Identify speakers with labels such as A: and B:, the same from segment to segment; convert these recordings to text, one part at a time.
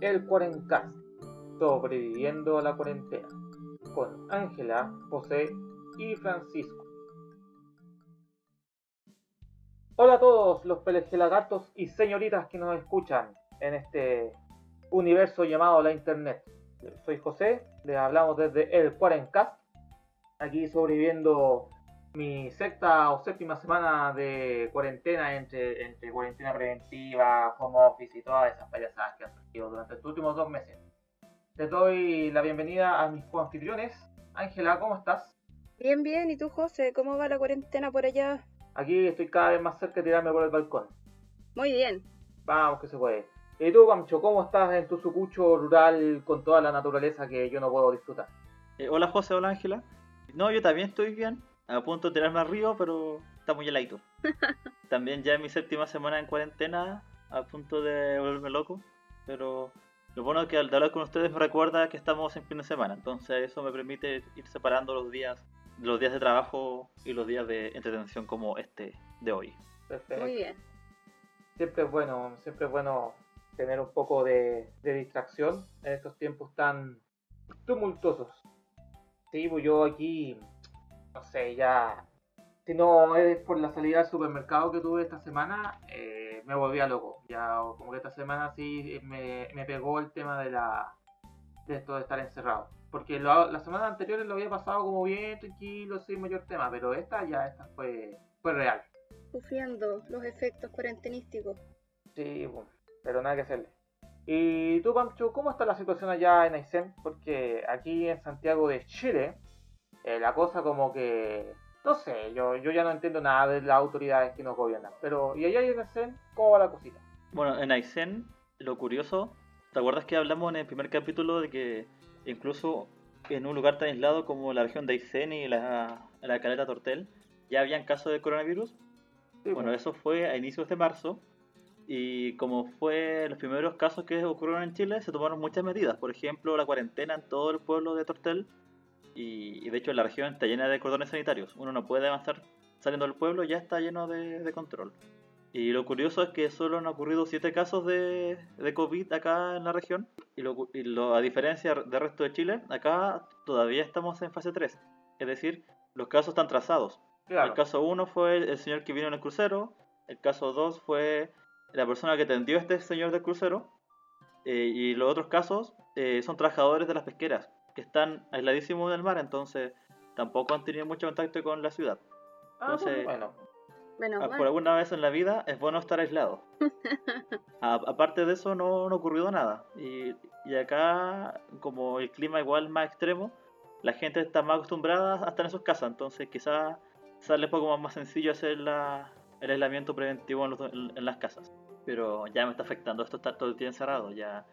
A: El Cuarencast, sobreviviendo a la cuarentena, con Ángela, José y Francisco. Hola a todos los pelejelagartos y señoritas que nos escuchan en este universo llamado la Internet. Soy José, les hablamos desde el Cuarencast, aquí sobreviviendo mi sexta o séptima semana de cuarentena entre, entre cuarentena preventiva, home office y todas esas payasadas que han durante estos últimos dos meses. Te doy la bienvenida a mis coanfitriones. Ángela, ¿cómo estás?
B: Bien, bien. ¿Y tú, José? ¿Cómo va la cuarentena por allá?
A: Aquí estoy cada vez más cerca de tirarme por el balcón.
B: Muy bien.
A: Vamos, que se puede. ¿Y tú, Pancho, cómo estás en tu sucucho rural con toda la naturaleza que yo no puedo disfrutar?
C: Eh, hola, José. Hola, Ángela. No, yo también estoy bien a punto de tirarme arriba, pero está muy heladito. También ya en mi séptima semana en cuarentena, a punto de volverme loco, pero lo bueno es que al hablar con ustedes me recuerda que estamos en fin de semana, entonces eso me permite ir separando los días, los días de trabajo y los días de entretención como este de hoy.
A: Perfecto.
B: Muy bien.
A: Siempre es bueno, siempre es bueno tener un poco de, de distracción en estos tiempos tan tumultuosos. Sí, pues yo aquí no sé, ya. Si no es por la salida al supermercado que tuve esta semana, eh, me volvía loco. Ya, como que esta semana sí me, me pegó el tema de la de esto de estar encerrado. Porque lo, las semanas anteriores lo había pasado como bien tranquilo, sin mayor tema, pero esta ya, esta fue, fue real.
B: Sufriendo los efectos cuarentenísticos.
A: Sí, bueno, pero nada que hacerle. Y tú, Pancho, ¿cómo está la situación allá en Aysén? Porque aquí en Santiago de Chile, eh, la cosa como que, no sé, yo, yo ya no entiendo nada de las autoridades que nos gobiernan. Pero, ¿y allá en Aysén cómo va la cosita?
C: Bueno, en Aysén, lo curioso, ¿te acuerdas que hablamos en el primer capítulo de que incluso en un lugar tan aislado como la región de Aysén y la, la caleta Tortel, ya habían casos de coronavirus?
A: Sí,
C: Bueno, eso fue a inicios de marzo y como fue los primeros casos que ocurrieron en Chile, se tomaron muchas medidas. Por ejemplo, la cuarentena en todo el pueblo de Tortel y, y de hecho la región está llena de cordones sanitarios. Uno no puede avanzar saliendo del pueblo, ya está lleno de, de control. Y lo curioso es que solo han ocurrido 7 casos de, de COVID acá en la región. Y, lo, y lo- a diferencia del resto de Chile, acá todavía estamos en fase 3. Es decir, los casos están trazados.
A: claro.
C: El caso 1 fue el señor que vino en el crucero. El caso 2 fue la persona que atendió a este señor del crucero. eh, y los otros casos eh, son trabajadores de las pesqueras, que están aisladísimos del mar, entonces tampoco han tenido mucho contacto con la ciudad.
A: Ah,
C: entonces-
A: bueno,
C: Ah,
B: mal.
C: Por alguna vez en la vida es bueno estar aislado. A- aparte de eso, no, no ha ocurrido nada. Y, y acá, como el clima igual más extremo, la gente está más acostumbrada a estar en sus casas, entonces quizás sale un poco más, más sencillo hacer la- el aislamiento preventivo en, los- en- en las casas. Pero ya me está afectando esto estar todo el día encerrado. Ya,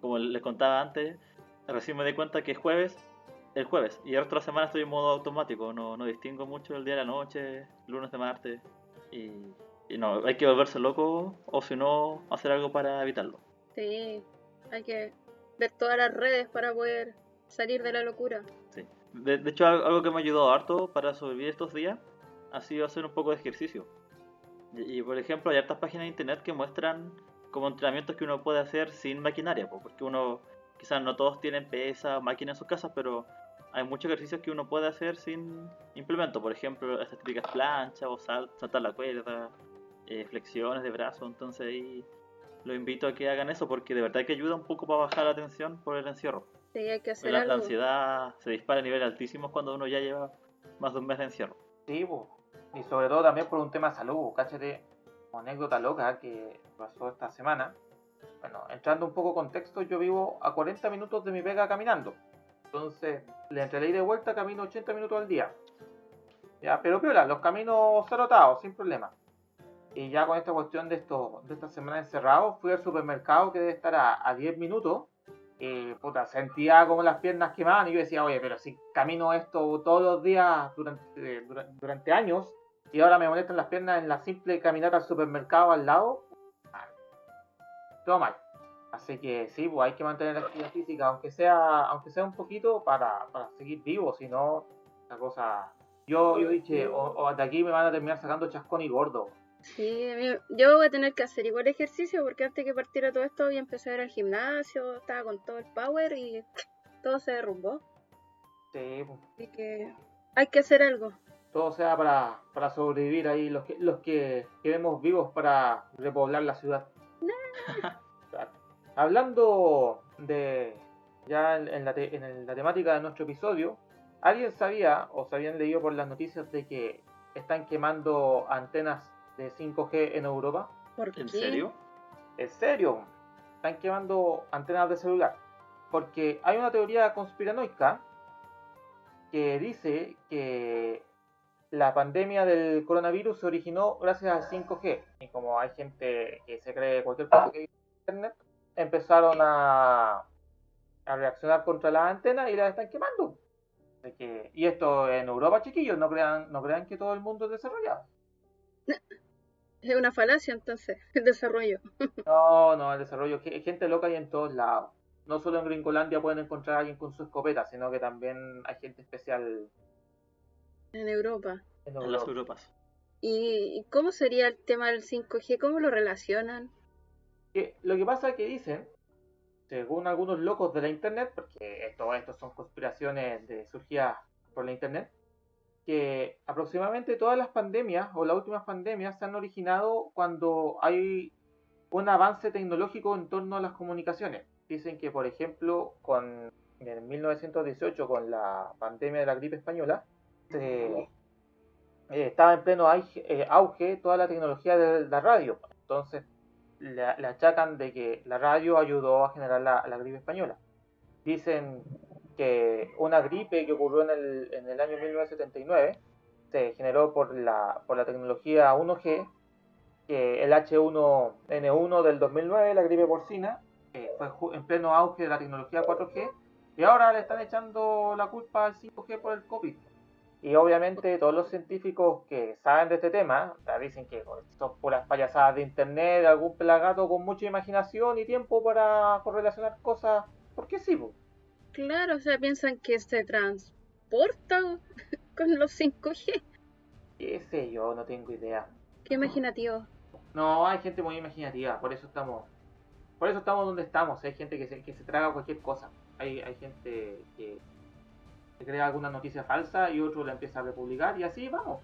C: como les contaba antes, recién me di cuenta que es jueves, el jueves, y la semana estoy en modo automático, no, no distingo mucho el día de la noche, lunes de martes, y, y no, hay que volverse loco o si no, hacer algo para evitarlo.
B: Sí. Hay que ver todas las redes para poder salir de la locura.
C: Sí. De, de hecho, al- algo que me ha ayudado harto para sobrevivir estos días ha sido hacer un poco de ejercicio. Y, y, por ejemplo, hay hartas páginas de internet que muestran como entrenamientos que uno puede hacer sin maquinaria, po, porque uno, quizás no todos tienen pesa, máquina en sus casas, pero hay muchos ejercicios que uno puede hacer sin implemento. Por ejemplo, estas típicas planchas o sal- saltar la cuerda, eh, flexiones de brazo. Entonces ahí lo invito a que hagan eso porque de verdad que ayuda un poco para bajar la tensión por el encierro.
B: Sí, hay que hacer
C: La, ansiedad se dispara a niveles altísimos cuando uno ya lleva más de un mes de encierro.
A: sí, y sobre todo también por un tema de salud. Cáchate, anécdota loca que pasó esta semana. Bueno, entrando un poco en contexto, yo vivo a 40 minutos de mi pega caminando. Entonces, le entre y de vuelta camino 80 minutos al día. Pero piola, los caminos cerotados, sin problema. Y ya con esta cuestión de esto, de esta semana encerrado, fui al supermercado que debe estar a, a 10 minutos. Y puta, sentía como las piernas quemaban y yo decía, oye, pero si camino esto todos los días durante, dura- durante años y ahora me molestan las piernas en la simple caminata al supermercado al lado. Todo mal. Así que sí, pues hay que mantener la actividad física, aunque sea, aunque sea un poquito para, para seguir vivo, si no, la cosa... Yo, yo dije, o, o de aquí me van a terminar sacando chascón y gordo.
B: Sí, yo voy a tener que hacer igual ejercicio porque antes que partiera todo esto a empezar a ir al gimnasio, estaba con todo el power y todo se derrumbó.
A: Sí, pues,
B: Así que hay que hacer algo.
A: todo sea para, para sobrevivir ahí, los que, los que quedemos vivos para repoblar la ciudad. Hablando de ya en, en la te- en el- la temática de nuestro episodio, ¿alguien sabía o se habían leído por las noticias de que están quemando antenas de 5G en Europa?
B: ¿Por
C: ¿En serio?
A: En serio, están quemando antenas de celular. Porque hay una teoría conspiranoica que dice que la pandemia del coronavirus se originó gracias al 5G. Y como hay gente que se cree cualquier cosa que dice en internet, empezaron a, a reaccionar contra las antenas y las están quemando. Así que- y esto en Europa, chiquillos, no crean, no crean que todo el mundo es desarrollado.
B: Es una falacia entonces, el desarrollo.
A: No, no, el desarrollo, ge- gente loca hay en todos lados. No solo en Gringolandia pueden encontrar a alguien con su escopeta, sino que también hay gente especial
B: En Europa.
A: en
C: En las
A: Europa.
C: Europas.
B: ¿Y cómo sería el tema del 5G? ¿Cómo lo relacionan?
A: Que lo que pasa es que dicen, según algunos locos de la internet, porque todo esto son conspiraciones de surgidas por la internet, que aproximadamente todas las pandemias o las últimas pandemias se han originado cuando hay un avance tecnológico en torno a las comunicaciones. Dicen que, por ejemplo, con en 1918, con la pandemia de la gripe española, eh, estaba en pleno auge, eh, auge toda la tecnología de la radio. Entonces, le, achacan de que la radio ayudó a generar la, gripe española. Dicen que una gripe que ocurrió en el, en el año 1979 se generó por la, por la tecnología 1G, que el H1N1 del 2009, la gripe porcina, fue en pleno auge de la tecnología 4G, y ahora le están echando la culpa al 5G por el COVID. Y obviamente todos los científicos que saben de este tema dicen que son puras payasadas de internet, algún pelagato con mucha imaginación y tiempo para correlacionar cosas. Porque sí, po.
B: Claro, o sea, piensan que se transporta con los 5G.
A: qué sé yo, no tengo idea.
B: Qué imaginativo.
A: No, hay gente muy imaginativa, por eso estamos, por eso estamos donde estamos. Hay gente que se, que se traga cualquier cosa. Hay, hay gente que crea alguna noticia falsa y otro la empieza a republicar y así vamos.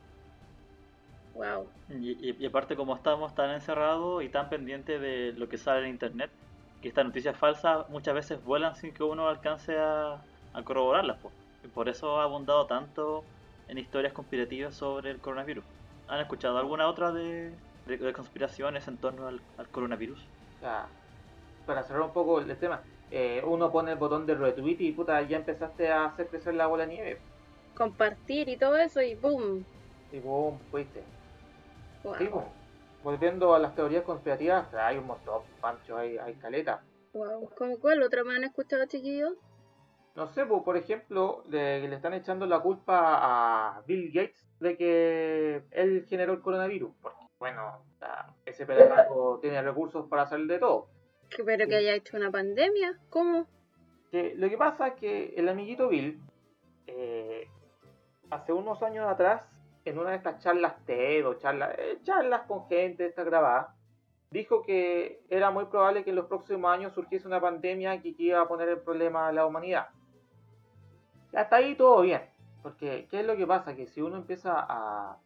B: Wow.
C: Y, y- y aparte como estamos tan encerrados y tan pendientes de lo que sale en internet, que estas noticias falsas muchas veces vuelan sin que uno alcance a, a corroborarlas. po. Y por eso ha abundado tanto en historias conspirativas sobre el coronavirus. ¿Han escuchado alguna otra de, de- de conspiraciones en torno al, al coronavirus?
A: Sea, para cerrar un poco el tema, eh, uno pone el botón de retweet y puta, ya empezaste a hacer crecer la bola de nieve.
B: Compartir y todo eso y boom.
A: Y boom, fuiste.
B: Wow.
A: Sí, po. Volviendo a las teorías conspirativas, hay un montón, Pancho, hay, hay caleta.
B: Wow. ¿Cómo cuál otra me han escuchado, chiquillos?
A: No sé, po, por ejemplo, le, le están echando la culpa a Bill Gates de que él generó el coronavirus. Porque, bueno, ese pedazo tiene recursos para hacer de todo.
B: Pero que haya hecho una pandemia. ¿Cómo?
A: Que lo que pasa es que el amiguito Bill, eh, hace unos años atrás, en una de estas charlas TED o charlas, eh, charlas con gente, esta grabada, dijo que era muy probable que en los próximos años surgiese una pandemia que iba a poner en problema a la humanidad. Hasta ahí todo bien, porque ¿qué es lo que pasa? Que si uno empieza a,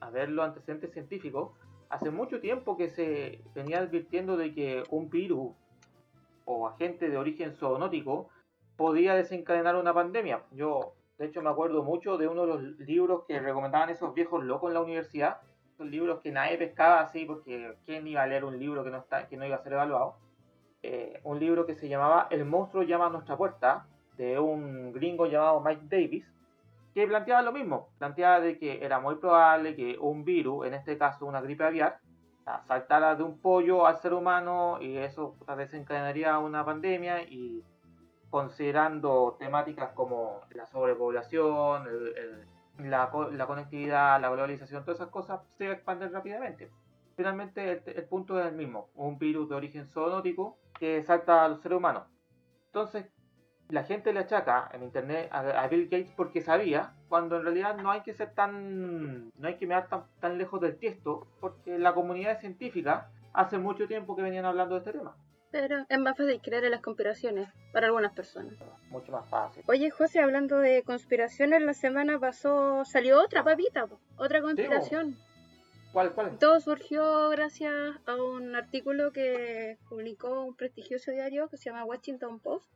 A: a ver los antecedentes científicos, hace mucho tiempo que se venía advirtiendo de que un virus o agente de origen zoonótico podía desencadenar una pandemia. Yo, de hecho, me acuerdo mucho de uno de los libros que recomendaban esos viejos locos en la universidad. Esos libros que nadie pescaba así porque ¿quién iba a leer un libro que no, está, que no iba a ser evaluado? Eh, un libro que se llamaba El monstruo llama a nuestra puerta, de un gringo llamado Mike Davis, que planteaba lo mismo. Planteaba de que era muy probable que un virus, en este caso una gripe aviar, sea, saltara de un pollo al ser humano y eso desencadenaría una pandemia y considerando temáticas como la sobrepoblación, la, co- la conectividad, la globalización, todas esas cosas se expanden rápidamente. Finalmente el, punto es el mismo, un virus de origen zoonótico que salta a los seres humanos. Entonces, la gente le achaca en internet a, Bill Gates porque sabía, cuando en realidad no hay que ser tan, no hay que mirar tan, tan lejos del tiesto, porque la comunidad científica hace mucho tiempo que venían hablando de este tema.
B: Pero es más fácil creer en las conspiraciones para algunas personas.
A: Mucho más fácil.
B: Oye, José, hablando de conspiraciones, la semana pasó, salió otra papita, otra conspiración.
A: ¿Cuál, cuál?
B: Todo surgió gracias a un artículo que publicó un prestigioso diario que se llama Washington Post,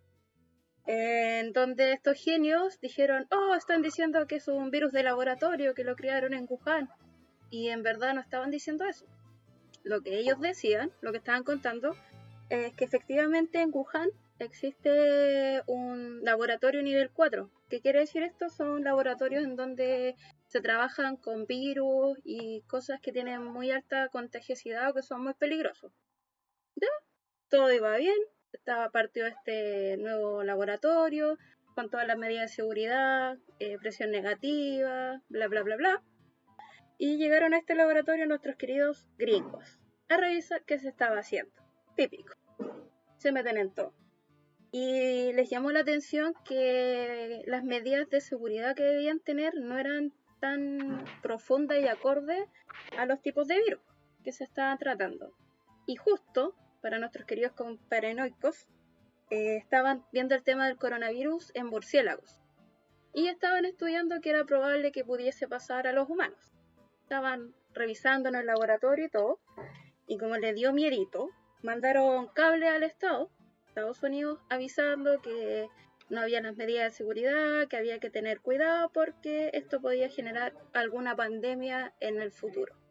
B: en donde estos genios dijeron, oh, están diciendo que es un virus de laboratorio, que lo crearon en Wuhan. Y en verdad no estaban diciendo eso. Lo que ellos decían, lo que estaban contando, es que efectivamente en Wuhan existe un laboratorio nivel 4. ¿Qué quiere decir esto? Son laboratorios en donde se trabajan con virus y cosas que tienen muy alta contagiosidad o que son muy peligrosos. ¿Ya? Todo iba bien, estaba partido este nuevo laboratorio con todas las medidas de seguridad, eh, presión negativa, bla, bla, bla, bla. Y llegaron a este laboratorio nuestros queridos gringos a revisar qué se estaba haciendo. Típico. Se meten en todo. Y les llamó la atención que las medidas de seguridad que debían tener no eran tan profundas y acordes a los tipos de virus que se estaban tratando. Y justo para nuestros queridos paranoicos, eh, estaban viendo el tema del coronavirus en murciélagos. Y estaban estudiando que era probable que pudiese pasar a los humanos. Estaban revisando en el laboratorio y todo. Y como le dio miedito, mandaron cable al Estado, Estados Unidos, avisando que no había las medidas de seguridad, que había que tener cuidado porque esto podía generar alguna pandemia en el futuro.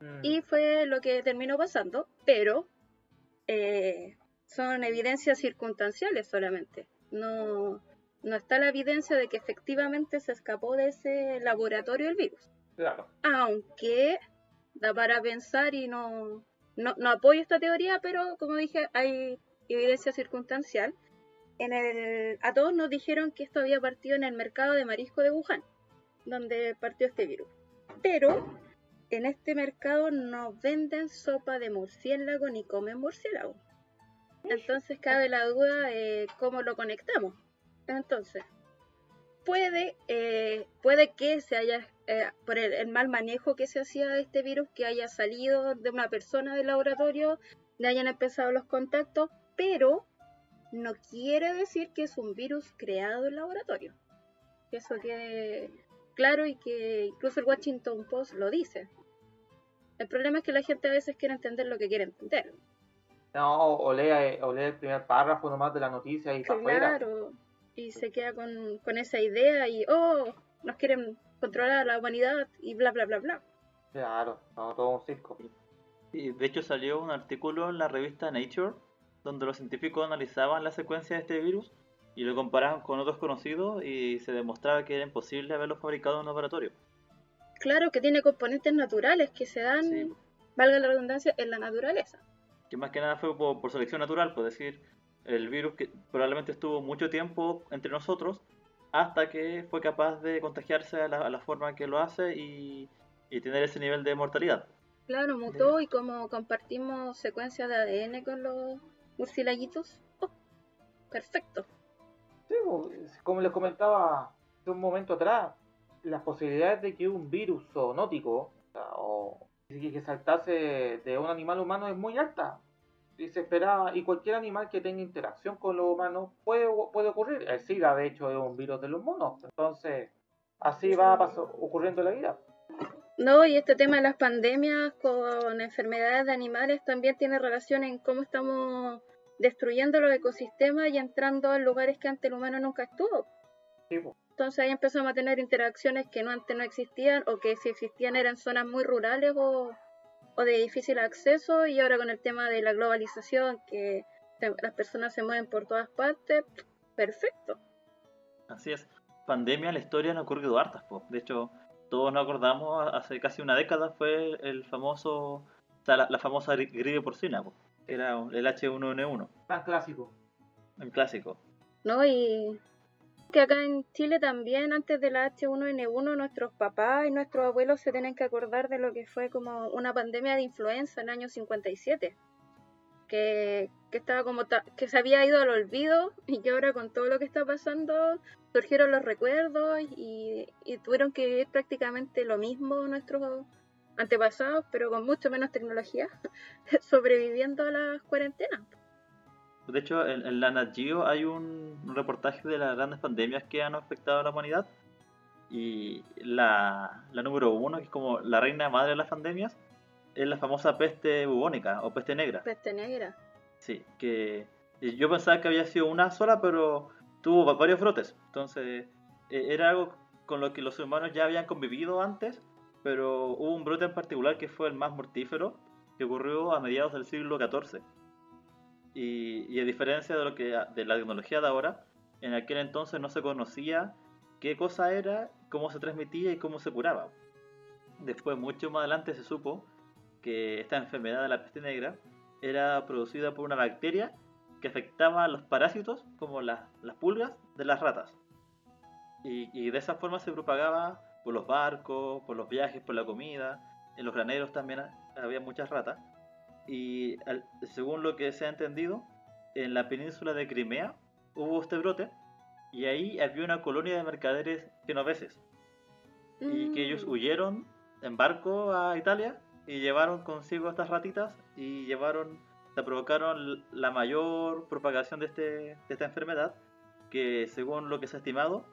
B: Mm. Y fue lo que terminó pasando, pero eh, son evidencias circunstanciales solamente. No, no está la evidencia de que efectivamente se escapó de ese laboratorio el virus.
A: Claro.
B: Aunque da para pensar y no, no, no apoyo esta teoría, pero como dije, hay evidencia circunstancial. En el, a todos nos dijeron que esto había partido en el mercado de marisco de Wuhan, donde partió este virus. Pero en este mercado no venden sopa de murciélago ni comen murciélago. Entonces cabe la duda cómo lo conectamos. Entonces, puede, eh, puede que se haya, eh, por el, mal manejo que se hacía de este virus, que haya salido de una persona del laboratorio, le hayan empezado los contactos, pero no quiere decir que es un virus creado en laboratorio. Que eso quede claro y que incluso el Washington Post lo dice. El problema es que la gente a veces quiere entender lo que quiere entender.
A: No, o lee, o lee el primer párrafo nomás de la noticia y
B: para Claro, y se queda con, con, esa idea y, oh, nos quieren controlar a la humanidad y bla, bla, bla, bla.
A: Claro, todo un circo.
C: Y de hecho salió un artículo en la revista Nature donde los científicos analizaban la secuencia de este virus y lo comparaban con otros conocidos y se demostraba que era imposible haberlo fabricado en un laboratorio.
B: Claro que tiene componentes naturales que se dan, valga la redundancia, en la naturaleza.
C: Que más que nada fue por, selección natural, por decir, el virus que probablemente estuvo mucho tiempo entre nosotros hasta que fue capaz de contagiarse a la, forma que lo hace y, tener ese nivel de mortalidad.
B: Claro, mutó y como compartimos secuencias de ADN con los murciélaguitos, oh, perfecto.
A: Sí, como les comentaba hace un momento atrás, las posibilidades de que un virus zoonótico o, que saltase de un animal humano es muy alta. Y se espera, y cualquier animal que tenga interacción con los humanos puede, puede ocurrir. El SIDA, de hecho, es un virus de los monos. Entonces, así va ocurriendo la vida.
B: No, y este tema de las pandemias con enfermedades de animales también tiene relación en cómo estamos destruyendo los ecosistemas y entrando a lugares que antes el humano nunca estuvo.
A: Sí,
B: entonces ahí empezamos a tener interacciones que no antes no existían o que si existían eran zonas muy rurales o, de difícil acceso y ahora con el tema de la globalización que las personas se mueven por todas partes, perfecto.
C: Así es. Pandemia, la historia han ocurrido hartas, de hecho todos nos acordamos, hace casi una década fue el famoso, la, famosa gripe porcina, que era el H1N1.
A: Tan clásico.
C: Un clásico.
B: No, y que acá en Chile también antes de la H1N1 nuestros papás y nuestros abuelos se tienen que acordar de lo que fue como una pandemia de influenza en el año 57. que, que estaba como ta- que se había ido al olvido y que ahora con todo lo que está pasando surgieron los recuerdos y, y tuvieron que vivir prácticamente lo mismo nuestros antepasados, pero con mucho menos tecnología, sobreviviendo a las cuarentenas.
C: De hecho, en, en la Nat Geo hay un, reportaje de las grandes pandemias que han afectado a la humanidad. Y la, la número uno, que es como la reina madre de las pandemias, es la famosa peste bubónica o peste negra.
B: Peste negra.
C: Sí, que y yo pensaba que había sido una sola, pero tuvo va- varios brotes. Entonces, eh, era algo con lo que los humanos ya habían convivido antes, pero hubo un brote en particular que fue el más mortífero, que ocurrió a mediados del siglo XIV. Y, a diferencia de, lo que, de la tecnología de ahora, en aquel entonces no se conocía qué cosa era, cómo se transmitía y cómo se curaba. Después, mucho más adelante, se supo que esta enfermedad de la peste negra era producida por una bacteria que afectaba a los parásitos, como las, las pulgas, de las ratas. Y, y de esa forma se propagaba por los barcos, por los viajes, por la comida. En los graneros también ha- había muchas ratas. Y según lo que se ha entendido, en la península de Crimea hubo este brote y ahí había una colonia de mercaderes genoveses y que ellos
B: Mm.
C: huyeron en barco a Italia y llevaron consigo estas ratitas y llevaron, se provocaron la mayor propagación de, este, de esta enfermedad que según lo que se ha estimado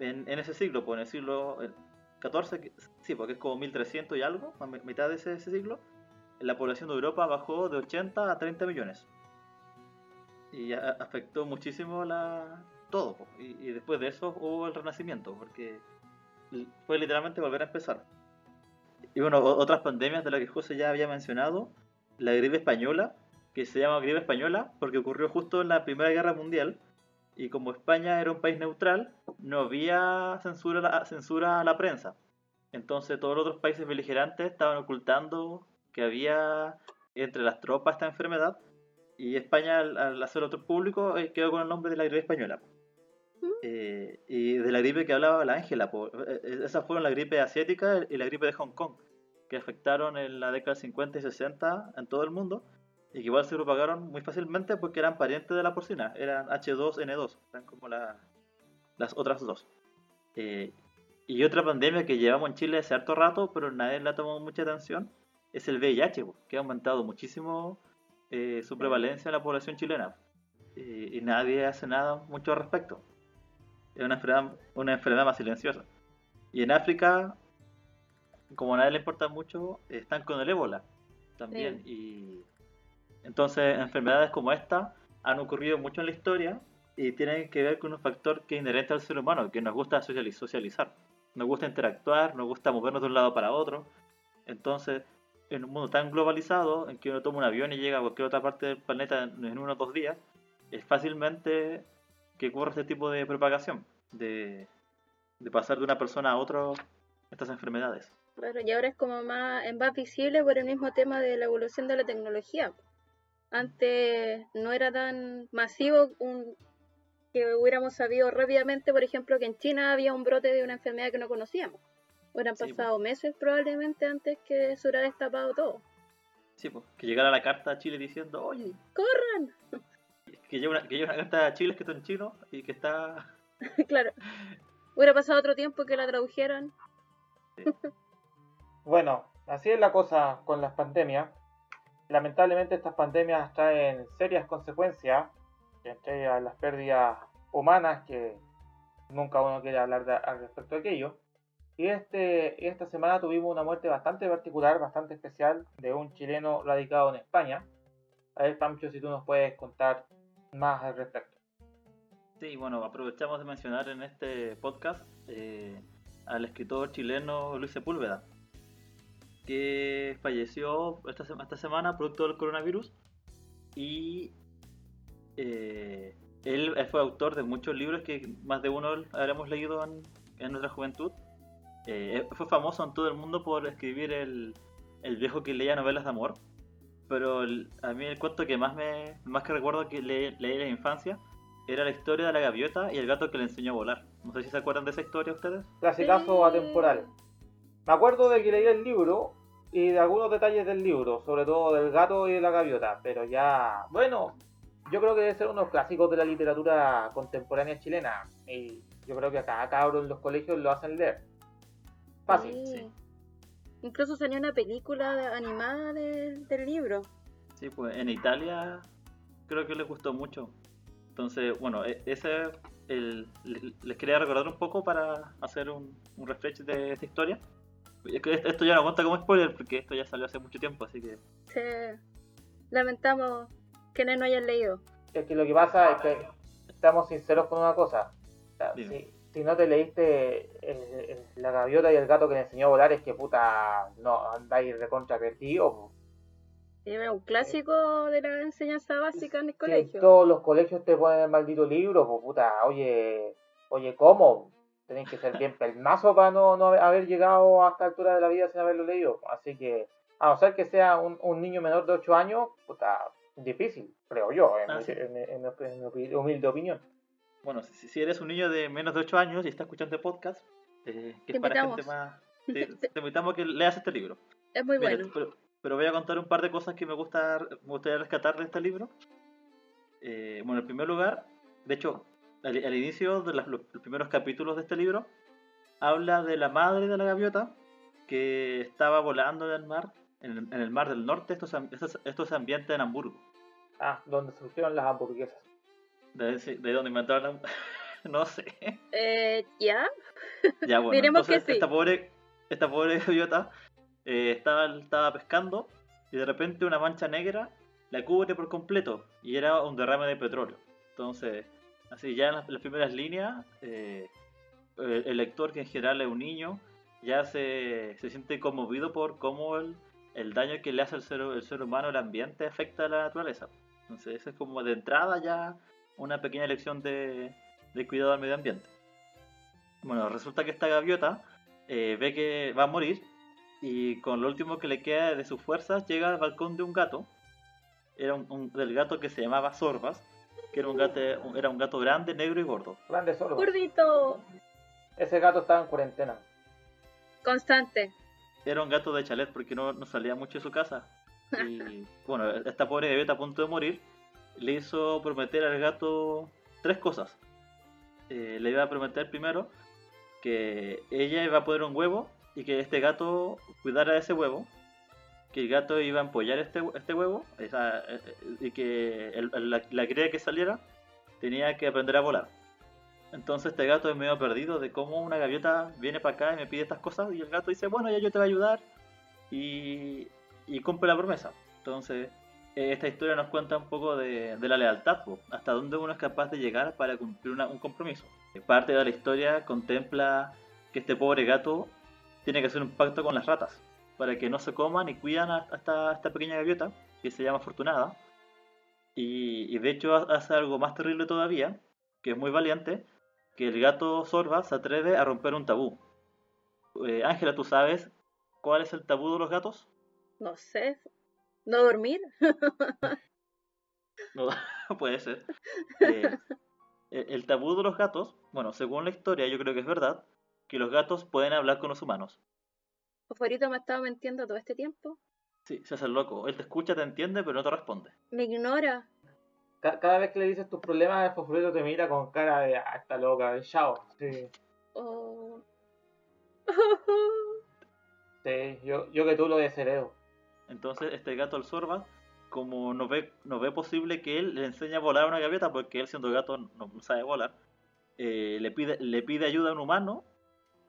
C: en, en ese siglo, pues en el siglo 14, que- sí, porque es como 1300 y algo, a mi- mitad de ese, siglo, la población de Europa bajó de 80 a 30 millones. Y a- afectó muchísimo la, todo. Y, y después de eso hubo el renacimiento, porque fue literalmente volver a empezar. Y bueno, otras pandemias de las que José ya había mencionado, la gripe española, que se llama gripe española porque ocurrió justo en la Primera Guerra Mundial, y como España era un país neutral, no había censura, a la- censura a la prensa. Entonces todos los otros países beligerantes estaban ocultando que había entre las tropas esta enfermedad, y España al, al hacerlo otro público eh, quedó con el nombre de la gripe española. Eh, y de la gripe que hablaba la Ángela. Eh, esas fueron la gripe asiática y la gripe de Hong Kong, que afectaron en la década 50 y 60 en todo el mundo, y que igual se propagaron muy fácilmente porque eran parientes de la porcina, eran H2N2, eran como la- las otras dos. Eh, y otra pandemia que llevamos en Chile hace harto rato, pero nadie le ha tomado mucha atención, es el VIH, que ha aumentado muchísimo eh, su prevalencia en la población chilena. Y, y nadie hace nada mucho al respecto. Es una enfermedad, una enfermedad más silenciosa. Y en África, como a nadie le importa mucho, están con el ébola también. Y entonces enfermedades como esta han ocurrido mucho en la historia y tienen que ver con un factor que es inherente al ser humano, que nos gusta sociali- socializar. Nos gusta interactuar, nos gusta movernos de un lado para otro. Entonces, en un mundo tan globalizado, en que uno toma un avión y llega a cualquier otra parte del planeta en, unos dos días, es fácilmente que ocurra este tipo de propagación, de, pasar de una persona a otra estas enfermedades.
B: Claro, y ahora es como más, más visible por el mismo tema de la evolución de la tecnología. Antes no era tan masivo un, que hubiéramos sabido rápidamente, por ejemplo, que en China había un brote de una enfermedad que no conocíamos. Hubieran
C: Sí,
B: pasado meses probablemente antes que se hubiera destapado todo.
C: Sí, pues, que llegara la carta a Chile diciendo, oye,
B: ¡Corran!
C: que lleva una, que lleva una carta a Chile escrita en chino y que está...
B: claro. Hubiera pasado otro tiempo que la tradujeran.
A: Bueno, así es la cosa con las pandemias. Lamentablemente estas pandemias traen serias consecuencias, entre ellas las pérdidas humanas, que nunca uno quiere hablar de- al respecto de aquello. Y este, esta semana tuvimos una muerte bastante particular, bastante especial, de un chileno radicado en España. A ver, Pancho, si tú nos puedes contar más al respecto.
C: Sí, bueno, aprovechamos de mencionar en este podcast eh, al escritor chileno Luis Sepúlveda, que falleció esta, esta semana producto del coronavirus y eh, él, él fue autor de muchos libros que más de uno habremos leído en, en nuestra juventud. Eh, fue famoso en todo el mundo por escribir el, el viejo que leía novelas de amor, pero el- a mí el cuento que más me más que recuerdo que le- leí en la infancia era la historia de la gaviota y el gato que le enseñó a volar. No sé si se acuerdan de esa historia ustedes.
A: Clasicazo
B: Sí.
A: atemporal. Me acuerdo de que leí el libro y de algunos detalles del libro, sobre todo del gato y de la gaviota, pero ya, bueno, yo creo que debe ser unos clásicos de la literatura contemporánea chilena y yo creo que a cada cabro en los colegios lo hacen leer. Fácil.
B: Sí.
C: sí.
B: Incluso salió una película animada de- del libro.
C: Sí, pues en Italia creo que les gustó mucho. Entonces, bueno, e- ese el, le- les quería recordar un poco para hacer un, un refresh de esta historia. Es que esto- ya no cuenta como spoiler porque esto ya salió hace mucho tiempo, así que
B: Se... Lamentamos que no hayan leído.
A: Es que lo que pasa es que estamos sinceros con una cosa. O sea,
C: Dime.
A: si, si no te leíste el- el- la gaviota y el gato que le enseñó a volar, es que puta, no, andáis de contra perdido.
B: Era un clásico de la enseñanza básica en el colegio.
A: todos los colegios te ponen el maldito libro, pues puta, oye, oye, ¿cómo? Tenéis que ser bien pelmazo para no, no haber llegado a esta altura de la vida sin haberlo leído. Así que, a no ser que sea un, un niño menor de 8 años, puta, difícil, creo yo, en,
C: Ah,
A: mi-
C: sí.
A: en mi- en mi- en mi humilde opinión.
C: bueno, si, si eres un niño de menos de 8 años y estás escuchando el podcast, eh, que
B: Te
C: es para
B: invitamos.
C: gente más... Te, te invitamos a que leas este libro.
B: Es muy
C: Mira,
B: bueno.
C: pero, pero voy a contar un par de cosas que me, gusta, me gustaría rescatar de este libro. Eh, bueno, en primer lugar, de hecho, al, al inicio de las- los, los primeros capítulos de este libro, habla de la madre de la gaviota que estaba volando en el mar, en el, en el mar del norte, estos, am- estos, estos ambientes en Hamburgo,
A: Ah, donde surgieron las hamburguesas.
C: de, donde inventaron, no sé.
B: Eh, ¿Ya?
C: Ya bueno,
B: Diremos que
C: entonces
B: sí.
C: esta pobre, esta pobre gaviota eh, estaba, estaba pescando y de repente una mancha negra la cubre por completo y era un derrame de petróleo. Entonces, así ya en las, primeras líneas, eh, el, el lector, que en general es un niño, ya se, se siente conmovido por cómo el, el daño que le hace el ser, el ser humano al ambiente afecta a la naturaleza. Entonces, eso es como de entrada ya una pequeña lección de, de cuidado al medio ambiente. Bueno, resulta que esta gaviota eh, ve que va a morir y con lo último que le queda de sus fuerzas llega al balcón de un gato. Era un, un- del gato que se llamaba Sorbas, que era un gato, era un gato grande, negro y gordo.
A: Grande sordo.
B: Gordito.
A: Ese gato estaba en cuarentena.
B: Constante.
C: Era un gato de chalet porque no, no salía mucho de su casa. Y bueno, esta pobre gaviota a punto de morir le hizo prometer al gato tres cosas. Eh, le iba a prometer primero que ella iba a poner un huevo y que este gato cuidara de ese huevo. Que el gato iba a empollar este, este huevo eh, eh, y que la, cría que saliera tenía que aprender a volar. Entonces este gato es medio perdido de cómo una gaviota viene para acá y me pide estas cosas y el gato dice, bueno, ya yo te voy a ayudar y, cumple la promesa. Entonces eh, esta historia nos cuenta un poco de, la lealtad, hasta dónde uno es capaz de llegar para cumplir un compromiso. Parte de la historia contempla que este pobre gato tiene que hacer un pacto con las ratas para que no se coman y cuidan a, a esta, a esta pequeña gaviota que se llama Afortunada. Y, y de hecho ha- hace algo más terrible todavía, que es muy valiente, que el gato Sorba se atreve a romper un tabú. Eh, Ángela, ¿tú sabes cuál es el tabú de los gatos?
B: No sé. ¿No dormir?
C: No, puede ser. Eh, el el tabú de los gatos, bueno, según la historia, yo creo que es verdad, que los gatos pueden hablar con los humanos.
B: Favorito me ha estado mintiendo todo este tiempo.
C: Sí, se hace el loco. Él te escucha, te entiende, pero no te responde.
B: Me ignora.
A: Ca- cada vez que le dices tus problemas, el fosforito te mira con cara de, ah, está loca, chao. Sí,
B: Oh.
A: sí, yo, yo que tú lo desheredo.
C: Entonces, este gato, el Sorba, como no ve, no ve posible que él le enseñe a volar a una gaviota, porque él siendo gato no no sabe volar, eh, le, pide, le pide ayuda a un humano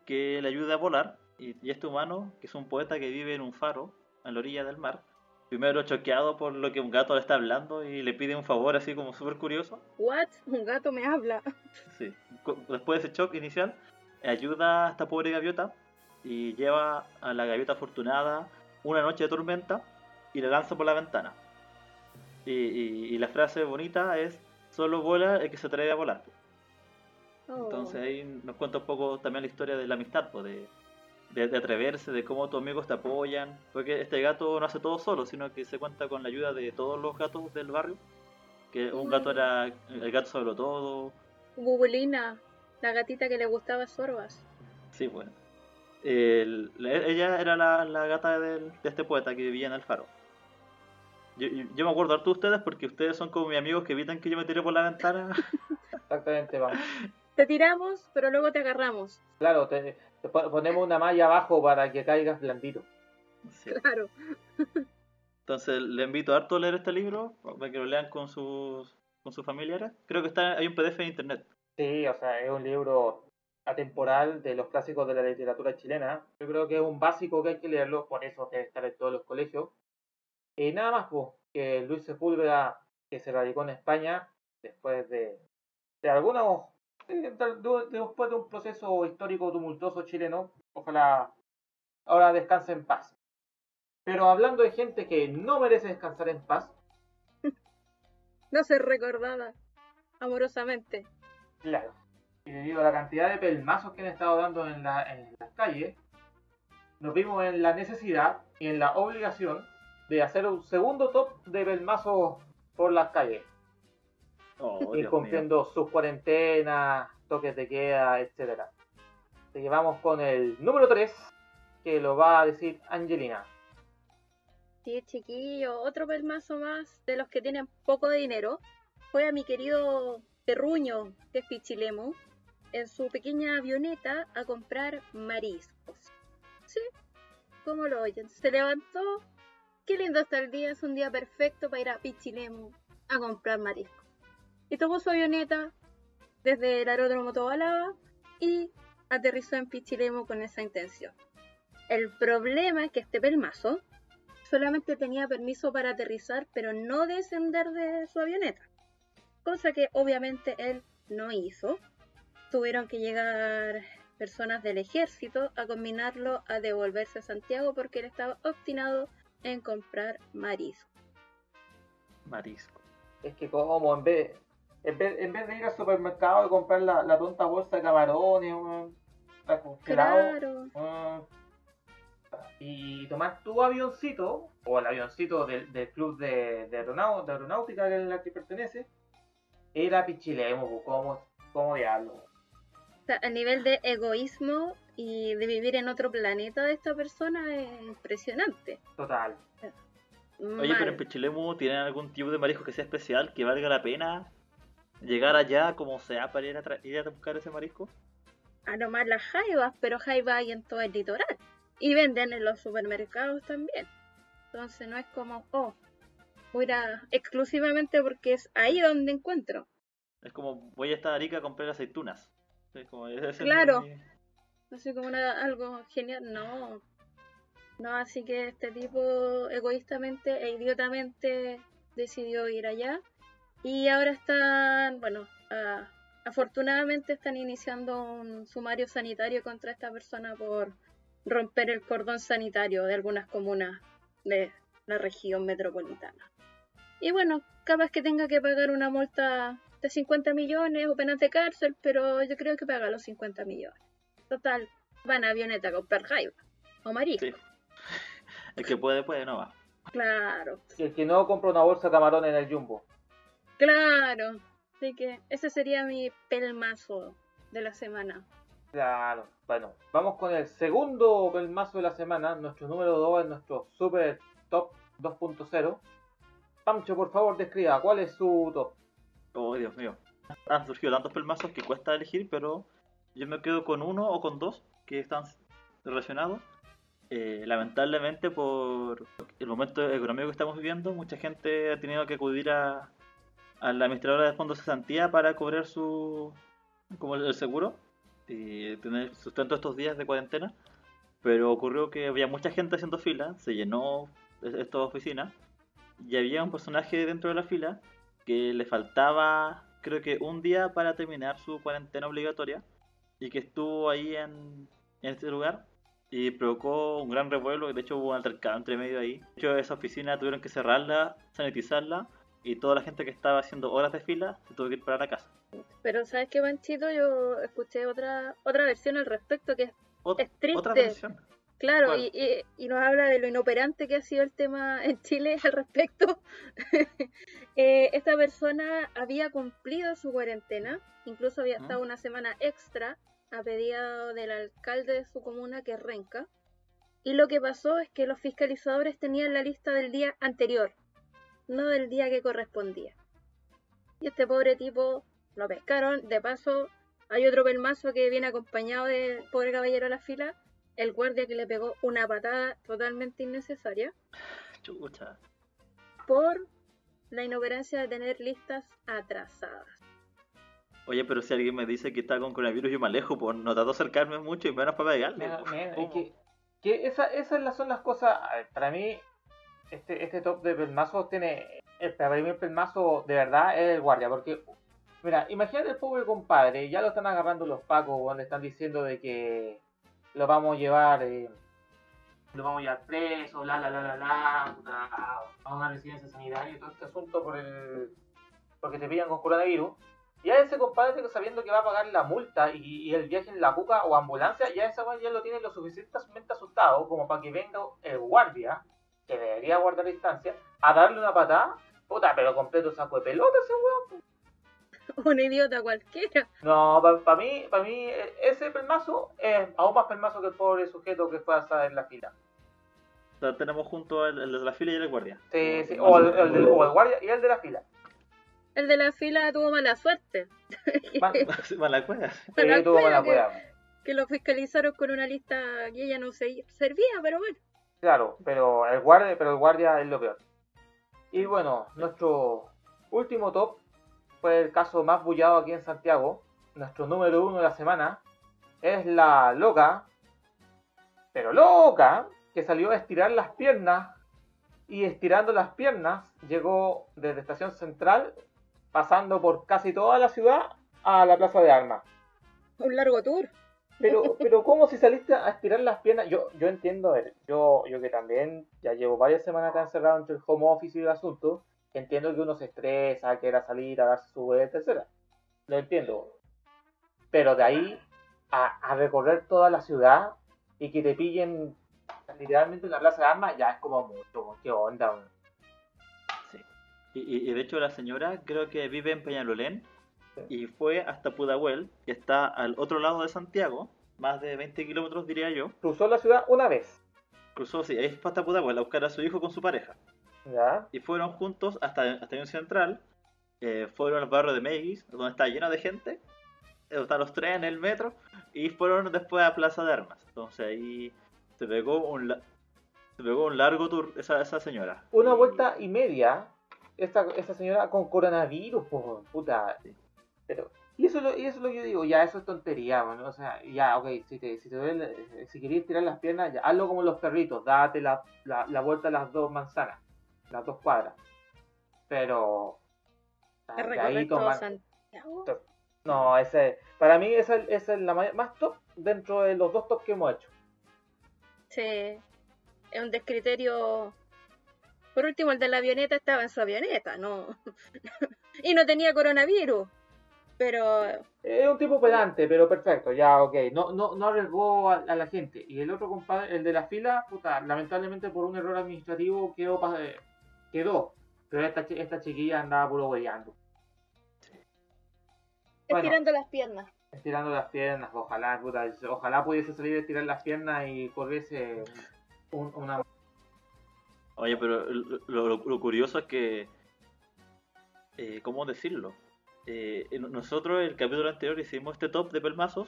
C: que le ayude a volar. Y, y este humano, que es un poeta que vive en un faro, en la orilla del mar, primero choqueado por lo que un gato le está hablando y le pide un favor así como súper curioso.
B: ¿What? Un gato me habla.
C: Sí. Después de ese shock inicial, ayuda a esta pobre gaviota y lleva a la gaviota afortunada una noche de tormenta y la lanza por la ventana. Y, y- y la frase bonita es, solo vuela el que se atreve a volar.
B: Oh.
C: Entonces ahí nos cuenta un poco también la historia de la amistad, pues, de, de, de atreverse, de cómo tus amigos te apoyan. Porque este gato no hace todo solo, sino que se cuenta con la ayuda de todos los gatos del barrio. Que un gato era el gato sobre todo.
B: Bubulina, la gatita que le gustaba sorbas.
C: Sí, bueno. el- la- ella era la, la gata del- de este poeta que vivía en el faro. Yo, yo- me acuerdo harto de ustedes porque ustedes son como mis amigos que evitan que yo me tire por la ventana.
A: Exactamente, vamos.
B: Te tiramos, pero luego te agarramos.
A: Claro, te, ponemos una malla abajo para que caigas blandito.
C: Sí.
B: Claro.
C: Entonces le invito harto a leer este libro para que lo lean con sus, con sus familiares. Creo que está hay un PDF en internet.
A: Sí, o sea, es un libro atemporal de los clásicos de la literatura chilena. Yo creo que es un básico que hay que leerlo, por eso debe estar en todos los colegios. Y nada más, pues, que Luis Sepúlveda, que se radicó en España después de, de algunos, después de un proceso histórico tumultuoso chileno, ojalá ahora descanse en paz. Pero hablando de gente que no merece descansar en paz,
B: No ser recordada amorosamente.
A: Claro. Y debido a la cantidad de pelmazos que han estado dando en, la- en las calles, nos vimos en la necesidad y en la obligación de hacer un segundo top de pelmazos por las calles.
C: Oh,
A: ir
C: Dios mío.
A: cumpliendo sus cuarentenas, toques de queda, etcétera. Te llevamos con el número 3, que lo va a decir Angelina.
B: Sí, chiquillo, otro pelmazo más de los que tienen poco dinero fue a mi querido Terruño, que es Pichilemu, en su pequeña avioneta a comprar mariscos. Sí, como lo oyen. Se levantó, qué lindo está el día, es un día perfecto para ir a Pichilemu a comprar mariscos. Y tomó su avioneta desde el aeródromo Tobalaba y aterrizó en Pichilemu con esa intención. El problema es que este pelmazo solamente tenía permiso para aterrizar, pero no descender de su avioneta. Cosa que obviamente él no hizo. Tuvieron que llegar personas del ejército a combinarlo a devolverse a Santiago porque él estaba obstinado en comprar marisco.
C: Marisco.
A: Es que como en vez, en vez, en vez de ir al supermercado y comprar la, la tonta bolsa de camarones, weón, está congelado,
B: Claro,
A: y tomar tu avioncito, o el avioncito del, del club de, de, aeronau- de aeronáutica que es la que pertenece, era Pichilemo, pues, como, como diablo.
B: o sea, a nivel de egoísmo y de vivir en otro planeta de esta persona es impresionante.
A: Total.
C: Oye, pero en Pichilemu tienen algún tipo de marisco que sea especial, que valga la pena llegar allá como sea para ir a, ir a buscar ese marisco.
B: a nomás las jaivas, pero jaivas hay en todo el litoral. Y venden en los supermercados también. Entonces no es como, oh, voy a exclusivamente porque es ahí donde encuentro.
C: Es como voy a estar Arica a comprar aceitunas. Es como, ese es
B: Claro.
C: mi-
B: Así como una- algo genial. No. No, así que este tipo egoístamente e idiotamente decidió ir allá. Y ahora están, bueno, ah, afortunadamente están iniciando un sumario sanitario contra esta persona por romper el cordón sanitario de algunas comunas de la región metropolitana. Y bueno, capaz que tenga que pagar una multa de 50 millones o penas de cárcel, pero yo creo que paga los 50 millones. Total, van a avioneta a comprar jaiba o marisco.
C: Sí. El que puede, puede, no va.
B: Claro,
A: Y el que no compra una bolsa de camarones en el jumbo.
B: Claro. Así que ese sería mi pelmazo de la semana.
A: Claro. Bueno, vamos con el segundo pelmazo de la semana. Nuestro número 2 es nuestro super top 2.0. Pancho, por favor, describa cuál es su top.
C: Oh, Dios mío. Han surgido tantos pelmazos que cuesta elegir, pero yo me quedo con uno o con dos que están relacionados. Eh, lamentablemente, por el momento económico que estamos viviendo, mucha gente ha tenido que acudir a, a la administradora de fondos de cesantía para cobrar su como el seguro y tener sustento estos días de cuarentena. Pero ocurrió que había mucha gente haciendo fila, se llenó esta oficina y había un personaje dentro de la fila que le faltaba creo que un día para terminar su cuarentena obligatoria y que estuvo ahí en, en este lugar y provocó un gran revuelo, de hecho hubo un altercado entre medio ahí. De hecho esa oficina tuvieron que cerrarla, sanitizarla y toda la gente que estaba haciendo horas de fila se tuvo que ir para la casa.
B: Pero ¿sabes qué, Panchito? Yo escuché otra otra versión al respecto que es
C: Ot-
B: Es triste.
C: Otra versión.
B: Claro, y, y- y nos habla de lo inoperante que ha sido el tema en Chile al respecto. Eh, esta persona había cumplido su cuarentena, incluso había
C: ¿Mm?
B: estado una semana extra a pedido del alcalde de su comuna, que es Renca. Y lo que pasó es que los fiscalizadores tenían la lista del día anterior, no del día que correspondía. Y este pobre tipo lo pescaron. De paso, hay otro pelmazo que viene acompañado del pobre caballero a la fila, el guardia que le pegó una patada totalmente innecesaria
C: Chucha.
B: por la inoperancia de tener listas atrasadas.
C: Oye, pero si alguien me dice que está con coronavirus, yo me alejo, pues no trato de acercarme mucho y menos para pegarle.
A: Mira, mira, es
C: ¿Cómo?
A: que, que esa- esas las- son las cosas. Para mí, este, este top de pelmazos tiene. El, para mí, el pelmazo de verdad es el guardia. Porque, mira, imagínate el pobre compadre. Ya lo están agarrando los pacos. Donde están diciendo de que lo vamos a llevar. eh, lo vamos a llevar preso, la la la la la, puta, a una residencia sanitaria y todo este asunto por el. porque te pillan con coronavirus. Ya ese compadre sabiendo que va a pagar la multa y, el viaje en la cuca o ambulancia, ya esa ya lo tiene lo suficientemente asustado como para que venga el guardia, que debería guardar distancia, a darle una patada, puta, pero completo saco de pelota ese weón.
B: Un idiota cualquiera.
A: No, para mí, para mí, eh, ese pelmazo es aún más pelmazo que el pobre sujeto que fue a estar en la fila.
C: O sea, tenemos junto el, el de la fila y el guardia.
A: Sí, sí, o el, el del- o el guardia y el de la fila.
B: El de la fila tuvo mala suerte.
C: Mala cueva.
B: Mala
A: Sí, tuvo mala
B: cueva
A: cueva.
B: Que lo fiscalizaron con una lista que ella no se servía, pero bueno.
A: Claro, pero el guardia, pero el guardia es lo peor. Y bueno, nuestro último top fue el caso más bullado aquí en Santiago. Nuestro número uno de la semana es la loca, pero loca, que salió a estirar las piernas y estirando las piernas llegó desde Estación Central, pasando por casi toda la ciudad a la Plaza de Armas.
B: Un largo tour.
A: Pero, pero ¿cómo si saliste a estirar las piernas? Yo, yo entiendo, a ver, yo, yo que también ya llevo varias semanas acá encerrado entre el home office y el asunto, entiendo que uno se estresa, quiera salir a darse su vuelta, etcétera. Lo entiendo. Pero de ahí a, a recorrer toda la ciudad y que te pillen literalmente en la plaza de armas, ya es como mucho, qué onda.
C: Sí. Y, y- y de hecho la señora creo que vive en Peñalolén y fue hasta Pudahuel, que está al otro lado de Santiago, más de 20 kilómetros diría yo.
A: Cruzó la ciudad una vez,
C: Cruzó, sí, ahí fue hasta Pudahuel a buscar a su hijo con su pareja.
A: ¿ya?
C: Y fueron juntos hasta Estación Central, eh, fueron al barrio de Megis, donde está lleno de gente, eh, están los trenes, el metro, y fueron después a Plaza de Armas. Entonces ahí se pegó un, la- se pegó un largo tour esa, esa señora.
A: Una
C: Y-
A: vuelta y media, esta, esta señora con coronavirus, po, puta. Pero, y eso, es lo, y eso es lo que yo digo, ya eso es tontería, bueno, o sea, ya, ok, si te, si te duele, eh, si querías tirar las piernas, ya, hazlo como los perritos, date la, la, la vuelta a las dos manzanas, las dos cuadras. Pero, de ahí tomar,
B: Santiago.
A: no, ese, para mí esa, es- esa es la más top dentro de los dos tops que hemos hecho.
B: Sí. Es un descriterio. Por último, el de la avioneta estaba en su avioneta, no. y no tenía coronavirus. Pero
A: Es un tipo pedante, pero perfecto, ya, ok. No, no, no arriesgó a, a la gente. Y el otro compadre, el de la fila, puta, lamentablemente por un error administrativo quedó. pa- eh, quedó. Pero esta, esta chiquilla andaba puro hueveando. Bueno.
B: estirando las piernas.
A: Estirando las piernas, ojalá, puta, ojalá pudiese salir a estirar las piernas y corriese un- una.
C: Oye, pero lo, lo- lo curioso es que, eh, ¿cómo decirlo? Eh, en- nosotros el capítulo anterior hicimos este top de pelmazos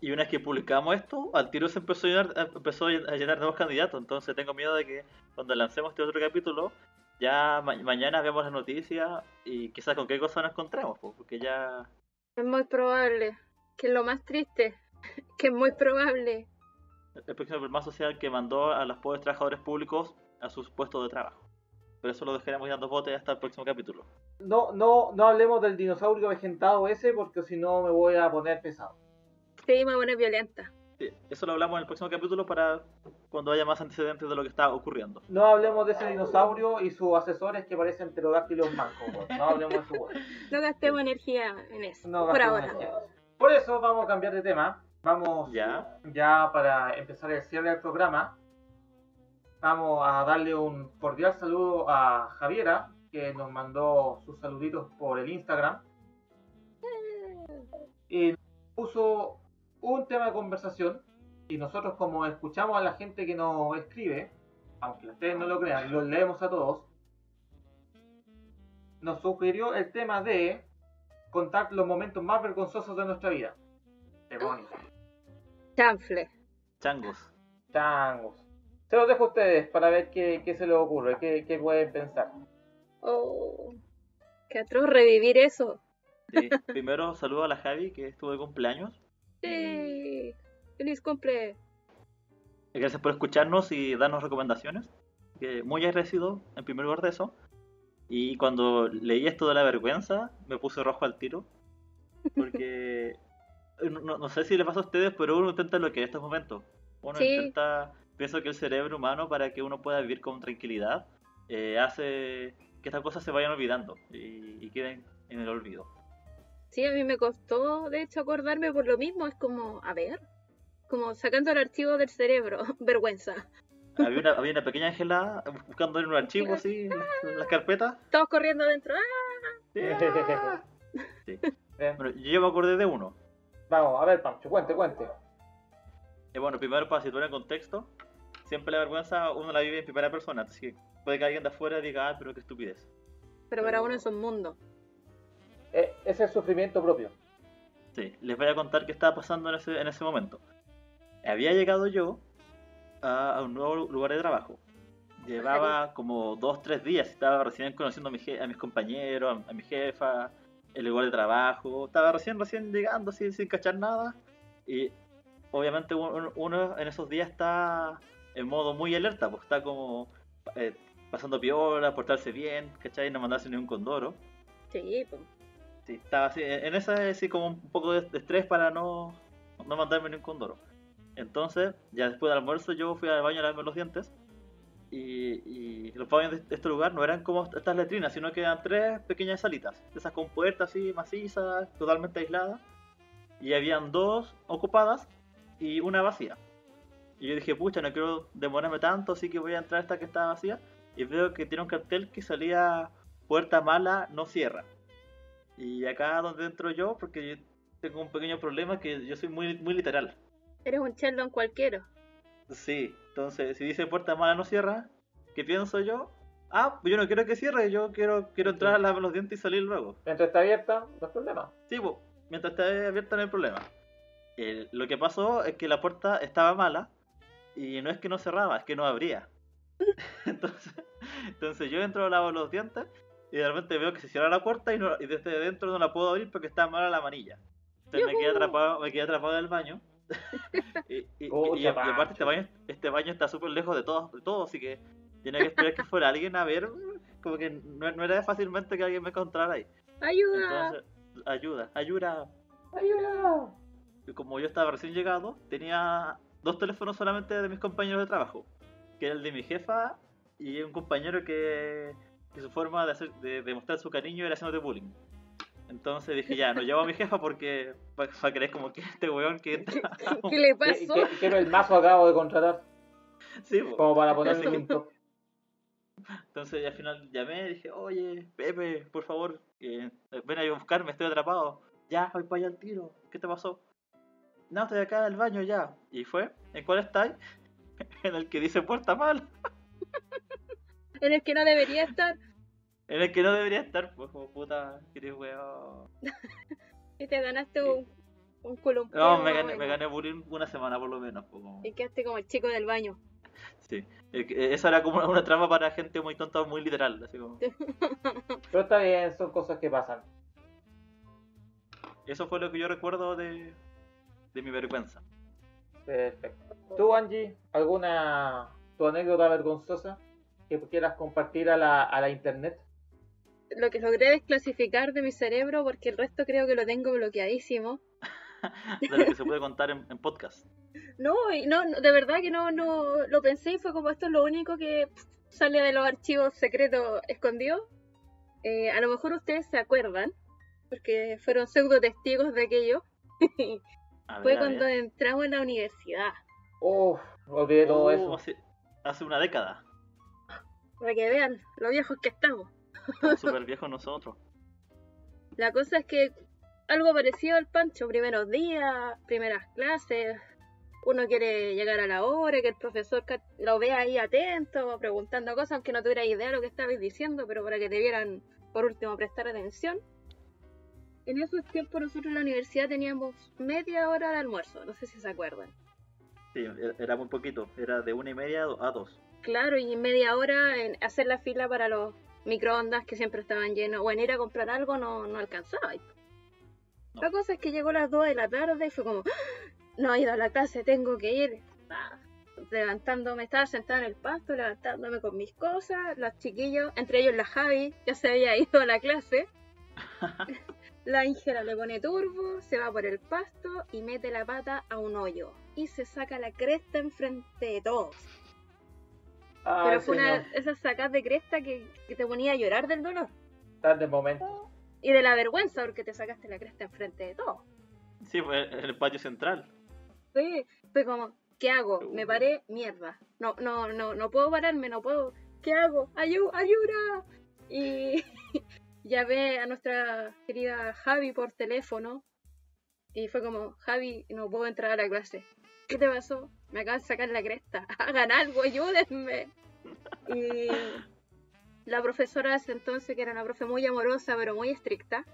C: y una vez que publicamos esto, al tiro se empezó a llenar, empezó a llenar nuevos candidatos. Entonces tengo miedo de que cuando lancemos este otro capítulo, ya ma- mañana veamos las noticias y quizás con qué cosa nos encontremos, po, porque ya...
B: Es muy probable. Que es lo más triste. Que es muy probable.
C: el próximo pelmazo sea el que mandó a los pobres trabajadores públicos a sus puestos de trabajo. Pero eso lo dejaremos dando botes hasta el próximo capítulo.
A: No, no, no hablemos del dinosaurio avejentado ese, porque si no me voy a poner pesado.
B: Sí, me pone violenta.
C: Sí, eso lo hablamos en el próximo capítulo para cuando haya más antecedentes de lo que está ocurriendo.
A: No hablemos de ese dinosaurio y sus asesores que parecen pterodáctilos mancos. No hablemos de su.
B: No gastemos energía en eso.
A: No
B: por ahora.
A: energía. Por eso vamos a cambiar de tema. Vamos
C: Ya.
A: ya para empezar el cierre del programa. Vamos a darle un cordial saludo a Javiera, que nos mandó sus saluditos por el Instagram. Y puso un tema de conversación y nosotros como escuchamos a la gente que nos escribe, aunque ustedes no lo crean, lo leemos a todos, nos sugirió el tema de contar los momentos más vergonzosos de nuestra vida. Demonios.
B: Chanfle.
C: Changos.
A: Changos. Se los dejo a ustedes para ver qué, qué se les ocurre, qué, qué pueden pensar.
B: Oh, qué atroz revivir eso.
C: Sí. Primero saludo a la Javi que estuvo de cumpleaños.
B: Sí. Feliz cumple.
C: Gracias por escucharnos y darnos recomendaciones. Que muy agradecido en primer lugar de eso. Y cuando leí esto de la vergüenza, me puse rojo al tiro. Porque no, no sé si le pasa a ustedes, pero uno intenta lo que en estos momentos. Uno
B: Sí.
C: intenta, pienso que el cerebro humano, para que uno pueda vivir con tranquilidad, eh, hace que estas cosas se vayan olvidando y, y queden en el olvido.
B: Sí, a mí me costó, de hecho, acordarme por lo mismo. Es como, a ver, como sacando el archivo del cerebro. Vergüenza.
C: Había una, había una pequeña Ángela buscando en un archivo así, en las carpetas.
B: Todos corriendo adentro. ¡Ah!
C: Sí.
A: Bien.
C: Bueno, yo me acordé de uno.
A: Vamos, a ver, Pancho, cuente, cuente.
C: Eh, bueno, primero para situar en contexto, siempre la vergüenza uno la vive en primera persona, así que puede que alguien de afuera diga, ah, pero qué estupidez.
B: Pero para uno es un mundo.
A: Eh, es el sufrimiento propio.
C: Sí, les voy a contar qué estaba pasando en ese, en ese momento. Había llegado yo a, a un nuevo lugar de trabajo. Llevaba como dos, tres días, estaba recién conociendo a, mi je- a mis compañeros, a, a mi jefa, el lugar de trabajo. Estaba recién, recién llegando, así, sin cachar nada. Y obviamente uno, uno en esos días está en modo muy alerta, pues está como eh, pasando piola, portarse bien, ¿cachai? No mandarse ni un condoro.
B: Sí, pues.
C: Sí, estaba así, en esa sí como un poco de estrés para no, no mandarme ni un condoro. Entonces, ya después del almuerzo yo fui al baño a lavarme los dientes y, y los baños de este lugar no eran como estas letrinas, sino que eran tres pequeñas salitas, esas con puertas así macizas, totalmente aisladas, y habían dos ocupadas y una vacía. Y yo dije, pucha, no quiero demorarme tanto, así que voy a entrar a esta que está vacía, y veo que tiene un cartel que salía puerta mala, no cierra. Y acá donde entro yo, porque yo tengo un pequeño problema que yo soy muy, muy literal.
B: Eres un Sheldon cualquiera.
C: Sí, entonces si dice puerta mala no cierra, ¿qué pienso yo? Ah, pues yo no quiero que cierre, yo quiero, quiero entrar a lavar los dientes y salir luego.
A: Mientras está abierta, no hay problema.
C: Sí, pues, mientras esté abierta no hay problema. El- lo que pasó es que la puerta estaba mala y no es que no cerraba, es que no abría. entonces, entonces yo entro a lavar los dientes y de repente veo que se cierra la puerta y, no- y desde dentro no la puedo abrir porque está mala la manilla. Entonces me quedé atrapado, me quedé atrapado en el baño. y, y- y-
A: Pucha,
C: y aparte este baño, este baño está súper lejos de todo, de todo, así que tenía que esperar que fuera alguien a ver, como que no, no era fácilmente que alguien me encontrara ahí.
B: ¡Ayuda!
C: Entonces, ayuda, ayuda.
A: ¡Ayuda!
C: Y como yo estaba recién llegado, tenía dos teléfonos solamente de mis compañeros de trabajo, que era el de mi jefa y un compañero que, que su forma de, hacer, de demostrar su cariño era haciéndote bullying. Entonces dije, ya, no llevo a mi jefa porque para creer como que este weón que entra...
B: ¿Qué le
A: ¿Qué,
B: pasó?
A: qué, qué el mazo acabo de contratar?
C: Sí, po.
A: Como para ponerle quinto.
C: Entonces al final llamé y dije, oye, Pepe, por favor, eh, ven a buscarme, estoy atrapado. Ya, voy para allá al tiro. ¿Qué te pasó? No, estoy acá en el baño ya. ¿Y fue? ¿En cuál estáis? en el que dice puerta mal.
B: En el que no debería estar.
C: En el que no debería estar, pues como puta, que eres weón.
B: Y te ganaste un, un columpio.
C: No, me gané, me gané bullying una semana por lo menos. pues, como-
B: Y quedaste como el chico del baño.
C: Sí. Eh, Eso era como una, una trama para gente muy tonta, muy literal. Así como.
A: Pero está bien, son cosas que pasan.
C: Eso fue lo que yo recuerdo de, de mi vergüenza.
A: Perfecto. ¿Tú, Angie, alguna tu anécdota vergonzosa que quieras compartir a la, a la internet?
B: Lo que logré desclasificar de mi cerebro, porque el resto creo que lo tengo bloqueadísimo.
C: De lo que se puede contar en, en podcast.
B: No, y no, de verdad que no, no lo pensé y fue como esto es lo único que sale de los archivos secretos escondidos. Eh, a lo mejor ustedes se acuerdan, porque fueron pseudo testigos de aquello.
C: A
B: Fue cuando
C: ver.
B: entramos en la universidad.
A: Uf, olvidé todo
C: Oh,
A: eso.
C: Hace, hace una década.
B: Para que vean lo viejos que estamos.
C: Estamos súper viejos nosotros.
B: La cosa es que algo parecido al Pancho, primeros días, primeras clases, uno quiere llegar a la hora, que el profesor lo vea ahí atento, preguntando cosas, aunque no tuviera idea de lo que estabais diciendo, pero para que te vieran, por último, prestar atención. En esos tiempos nosotros en la universidad teníamos media hora de almuerzo, no sé si se acuerdan.
C: Sí, e-, era muy poquito, era de una y media a dos.
B: Claro, y media hora en hacer la fila para los microondas que siempre estaban llenos, o en ir a comprar algo no, no alcanzaba. La cosa es que llegó a las 2 de la tarde y fue como, ¡Ah! no he ido a la clase, tengo que ir. Ah, levantándome, estaba sentada en el pasto, levantándome con mis cosas, los chiquillos, entre ellos la Javi, ya se había ido a la clase. la Ingela le pone turbo, se va por el pasto y mete la pata a un hoyo. Y se saca la cresta enfrente de todos. Pero fue una de esas sacas de cresta que, te ponía a llorar del dolor.
A: Tarde momento.
B: Y de la vergüenza porque te sacaste la cresta enfrente de todos.
C: Sí, fue en el patio central.
B: Sí, fue como, ¿qué hago? Me paré, mierda. No, no, no, no puedo pararme, no puedo. ¿Qué hago? ¡Ayuda! ¡Ayuda! Y llamé a nuestra querida Javi por teléfono. Y fue como, Javi, no puedo entrar a la clase. ¿Qué te pasó? Me acaban de sacar la cresta. Hagan algo, ayúdenme. Y la profesora de ese entonces, que era una profe muy amorosa, pero muy estricta,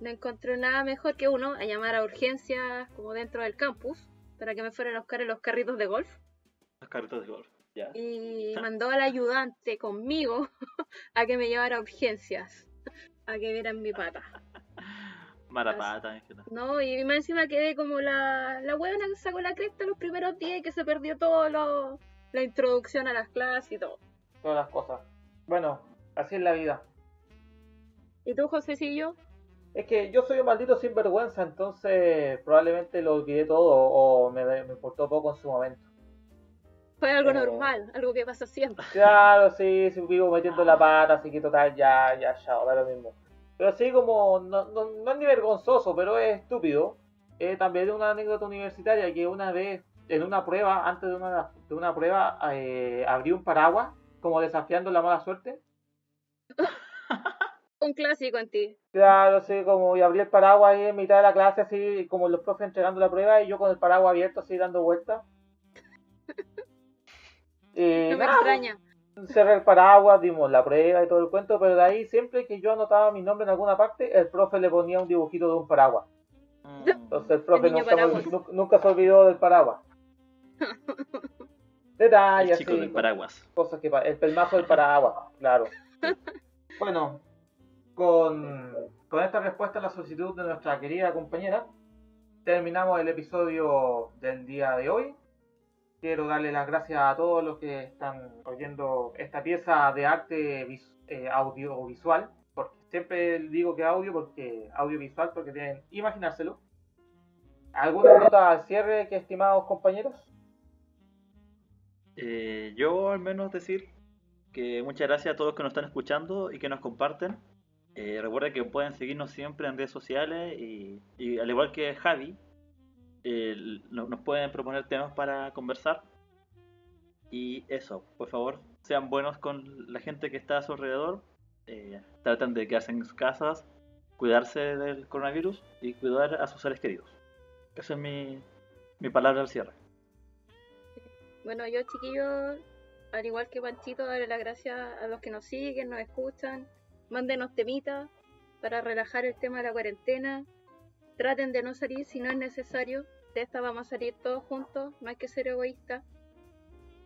B: no encontró nada mejor que uno a llamar a urgencias como dentro del campus para que me fueran a buscar en los carritos de golf.
C: Los carritos de golf, ya.
B: Y mandó al ayudante conmigo a que me llevara a urgencias, a que vieran mi pata.
C: Mala pata,
B: No, y más encima quedé como la, la buena que sacó la cresta los primeros días y que se perdió todo lo, la introducción a las clases y todo.
A: Todas las cosas. Bueno, así es la vida.
B: ¿Y tú, Josécillo?
A: Es que yo soy un maldito sinvergüenza, entonces probablemente lo olvidé todo o me, me importó poco en su momento.
B: Fue algo normal, algo que pasa siempre.
A: Claro, sí, sí, vivo metiendo la pata, así que total, ya, ya, ya, da lo mismo. Pero así como, no, no, es ni vergonzoso, pero es estúpido. Eh, también una anécdota universitaria que una vez, en una prueba, antes de una, de una prueba, eh, abrí un paraguas como desafiando la mala suerte.
B: un clásico en ti.
A: Claro, sí, como y abrí el paraguas ahí en mitad de la clase, así como los profes entregando la prueba y yo con el paraguas abierto, así dando vueltas.
B: No me extraña.
A: Cerré el paraguas, dimos la prueba y todo el cuento, pero de ahí siempre que yo anotaba mi nombre en alguna parte, el profe le ponía un dibujito de un paraguas. Entonces el profe nunca, nunca, se olvidó del paraguas. Detalles.
C: El chico del paraguas.
A: Cosas que el pelmazo del paraguas, claro. Bueno, con, con esta respuesta a la solicitud de nuestra querida compañera, terminamos el episodio del día de hoy. Quiero darle las gracias a todos los que están oyendo esta pieza de arte eh, audiovisual, porque siempre digo que audio porque audiovisual porque tienen imaginárselo. ¿Alguna nota al cierre que estimados compañeros?
C: Eh, yo al menos decir que muchas gracias a todos que nos están escuchando y que nos comparten. Eh, recuerden que pueden seguirnos siempre en redes sociales y, al igual que Javi, eh, nos pueden proponer temas para conversar. Y eso, por favor, sean buenos con la gente que está a su alrededor. Eh, traten de quedarse en sus casas, cuidarse del coronavirus y cuidar a sus seres queridos. Esa es mi, mi palabra al cierre.
B: Bueno, yo chiquillos, al igual que Panchito, darle las gracias a los que nos siguen, nos escuchan. Mándenos temitas para relajar el tema de la cuarentena. Traten de no salir si no es necesario. De esta vamos a salir todos juntos, no hay que ser egoístas.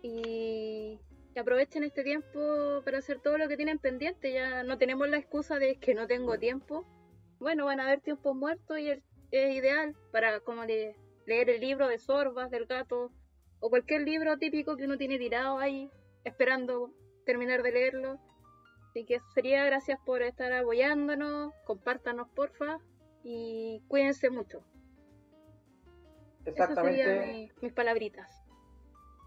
B: Y, aprovechen este tiempo para hacer todo lo que tienen pendiente. Ya no tenemos la excusa de que no tengo tiempo. Bueno, van a haber tiempos muertos y es, ideal para como leer el libro de Sorbas, del gato, o cualquier libro típico que uno tiene tirado ahí, esperando terminar de leerlo. Así que sería, gracias por estar apoyándonos, compártanos porfa y cuídense mucho.
A: Exactamente.
B: Esas serían mis, palabritas.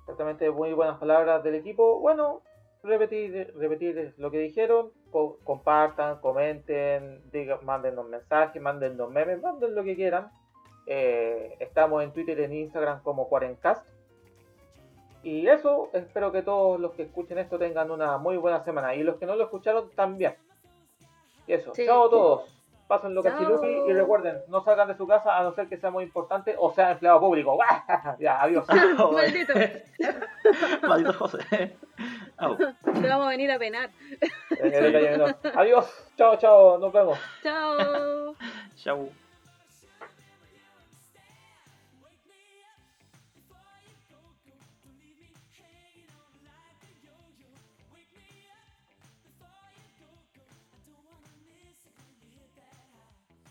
A: Exactamente, muy buenas palabras del equipo. Bueno, repetir, repetir lo que dijeron, compartan, comenten, digan, mándennos mensajes, mándennos memes, manden lo que quieran. Eh, estamos en Twitter y en Instagram como Cuarencast. Y eso, espero que todos los que escuchen esto tengan una muy buena semana. Y los que no lo escucharon también. Y eso, chao a todos. Pásenlo
B: Chao.
A: cachilupi y recuerden, no salgan de su casa a no ser que sea muy importante o sea empleado público. ya, adiós.
B: Maldito.
C: Maldito José. Au.
B: Te vamos a venir a penar.
A: Adiós, chao, chao, nos vemos.
B: Chao.
C: Chau.